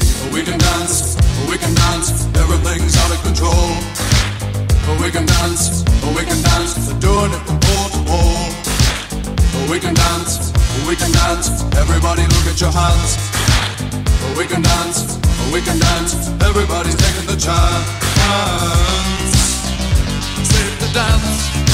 Oh, we can dance, oh, we can dance, everything's out of control. Oh, we can dance, we can dance, doing it from pole to pole. We can dance, we can dance, everybody look at your hands. We can dance, we can dance, everybody's taking the chance. Save the dance.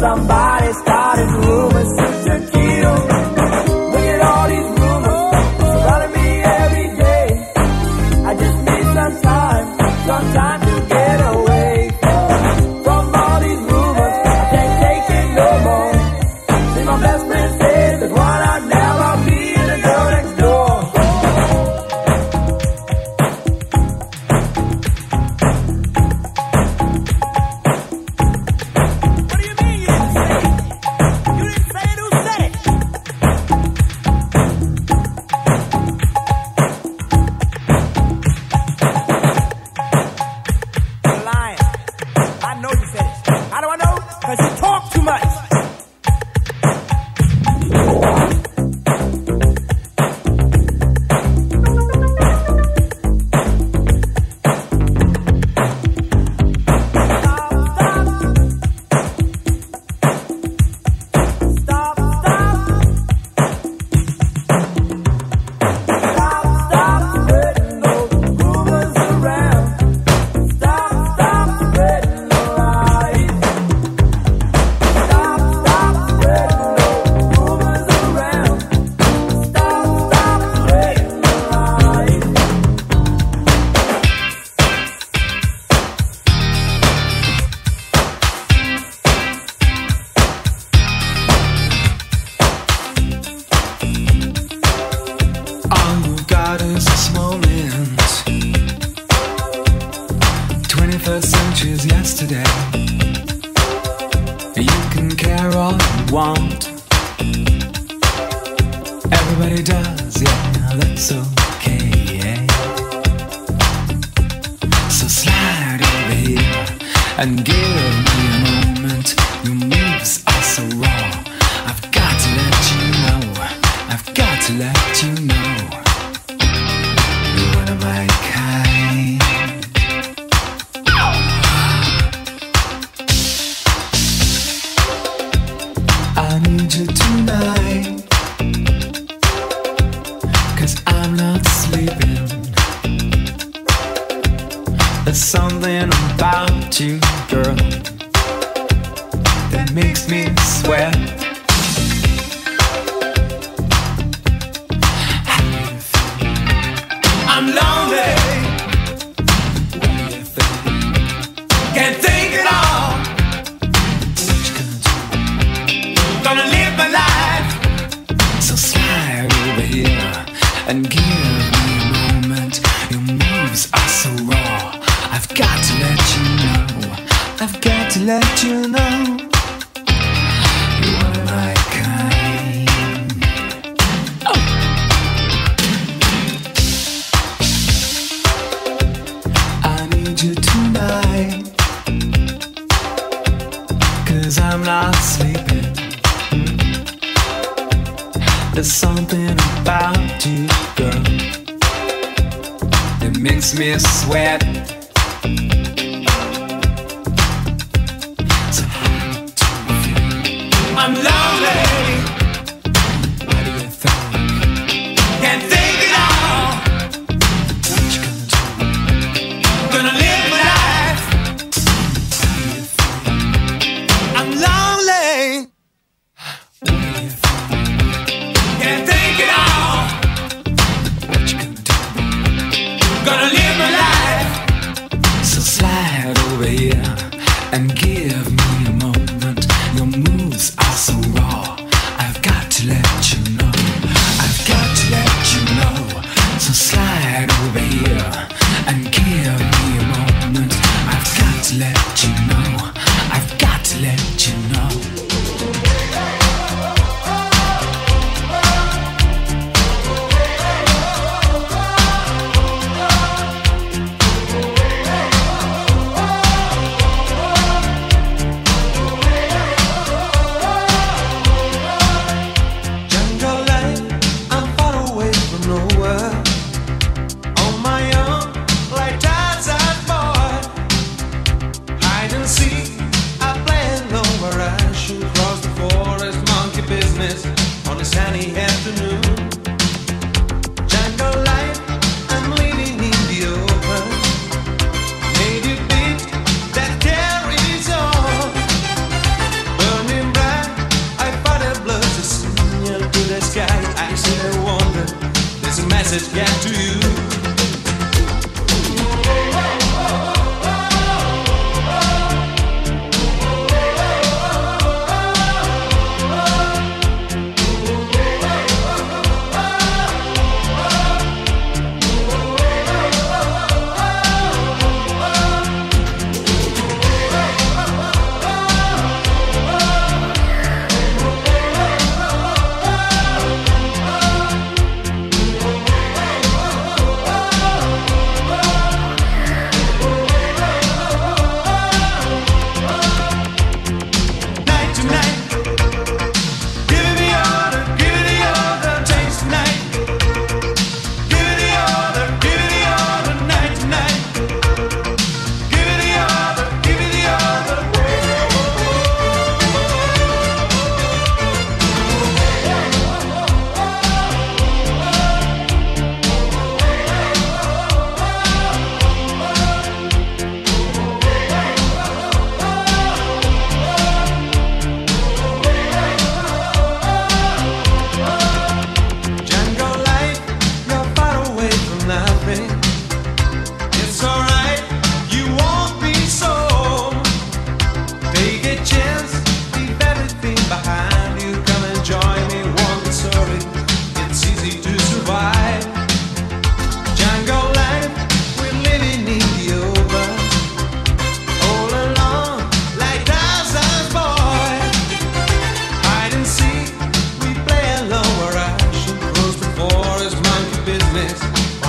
somebody. There's something about you, girl, that makes me sweat. I'm lonely.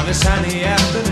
A sunny afternoon.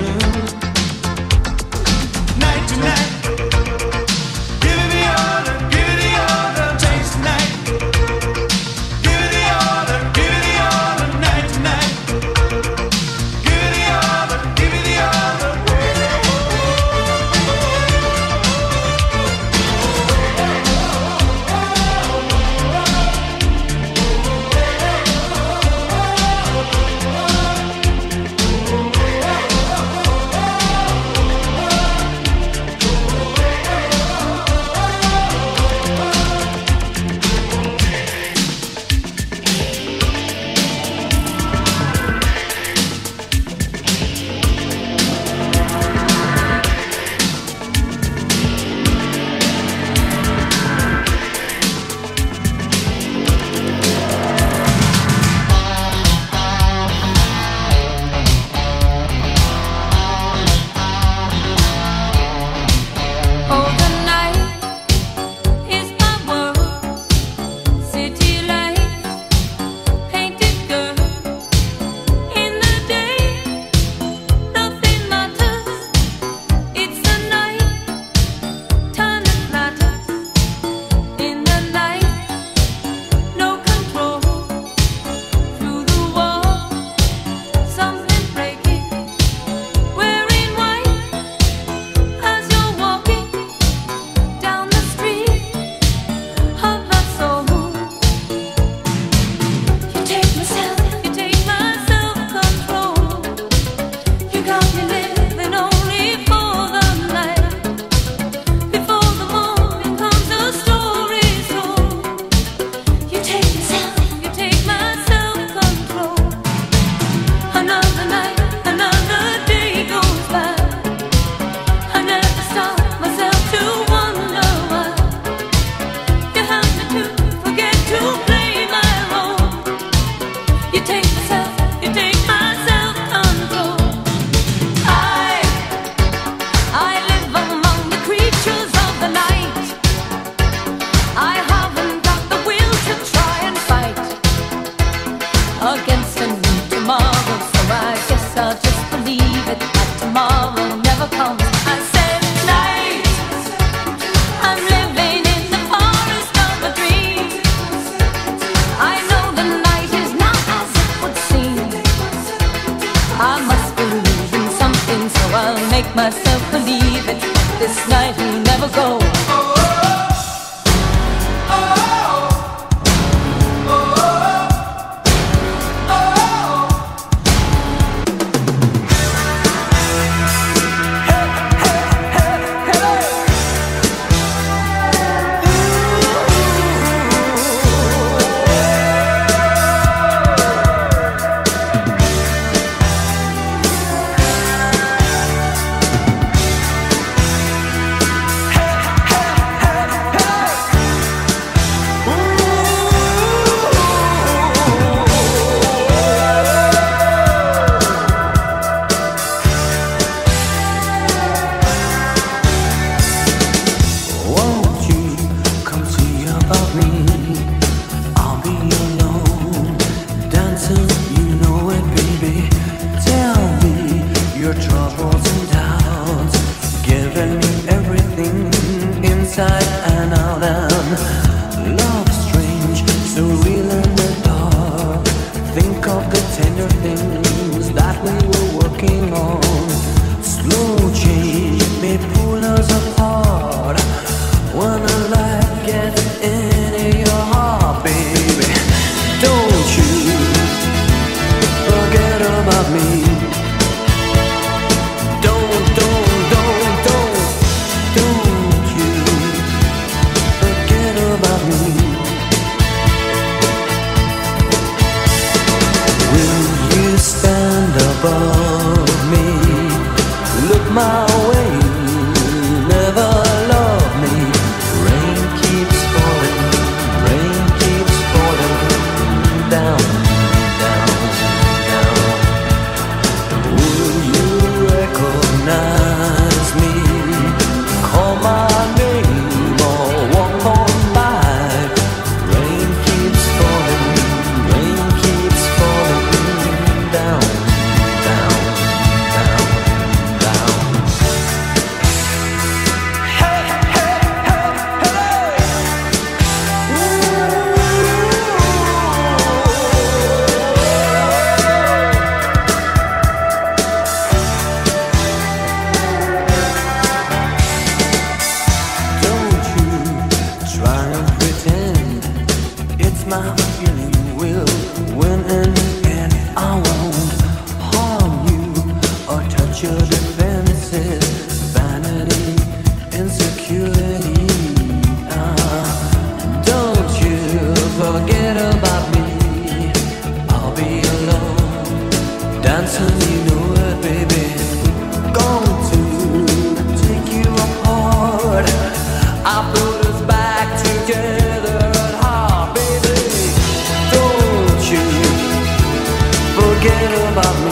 above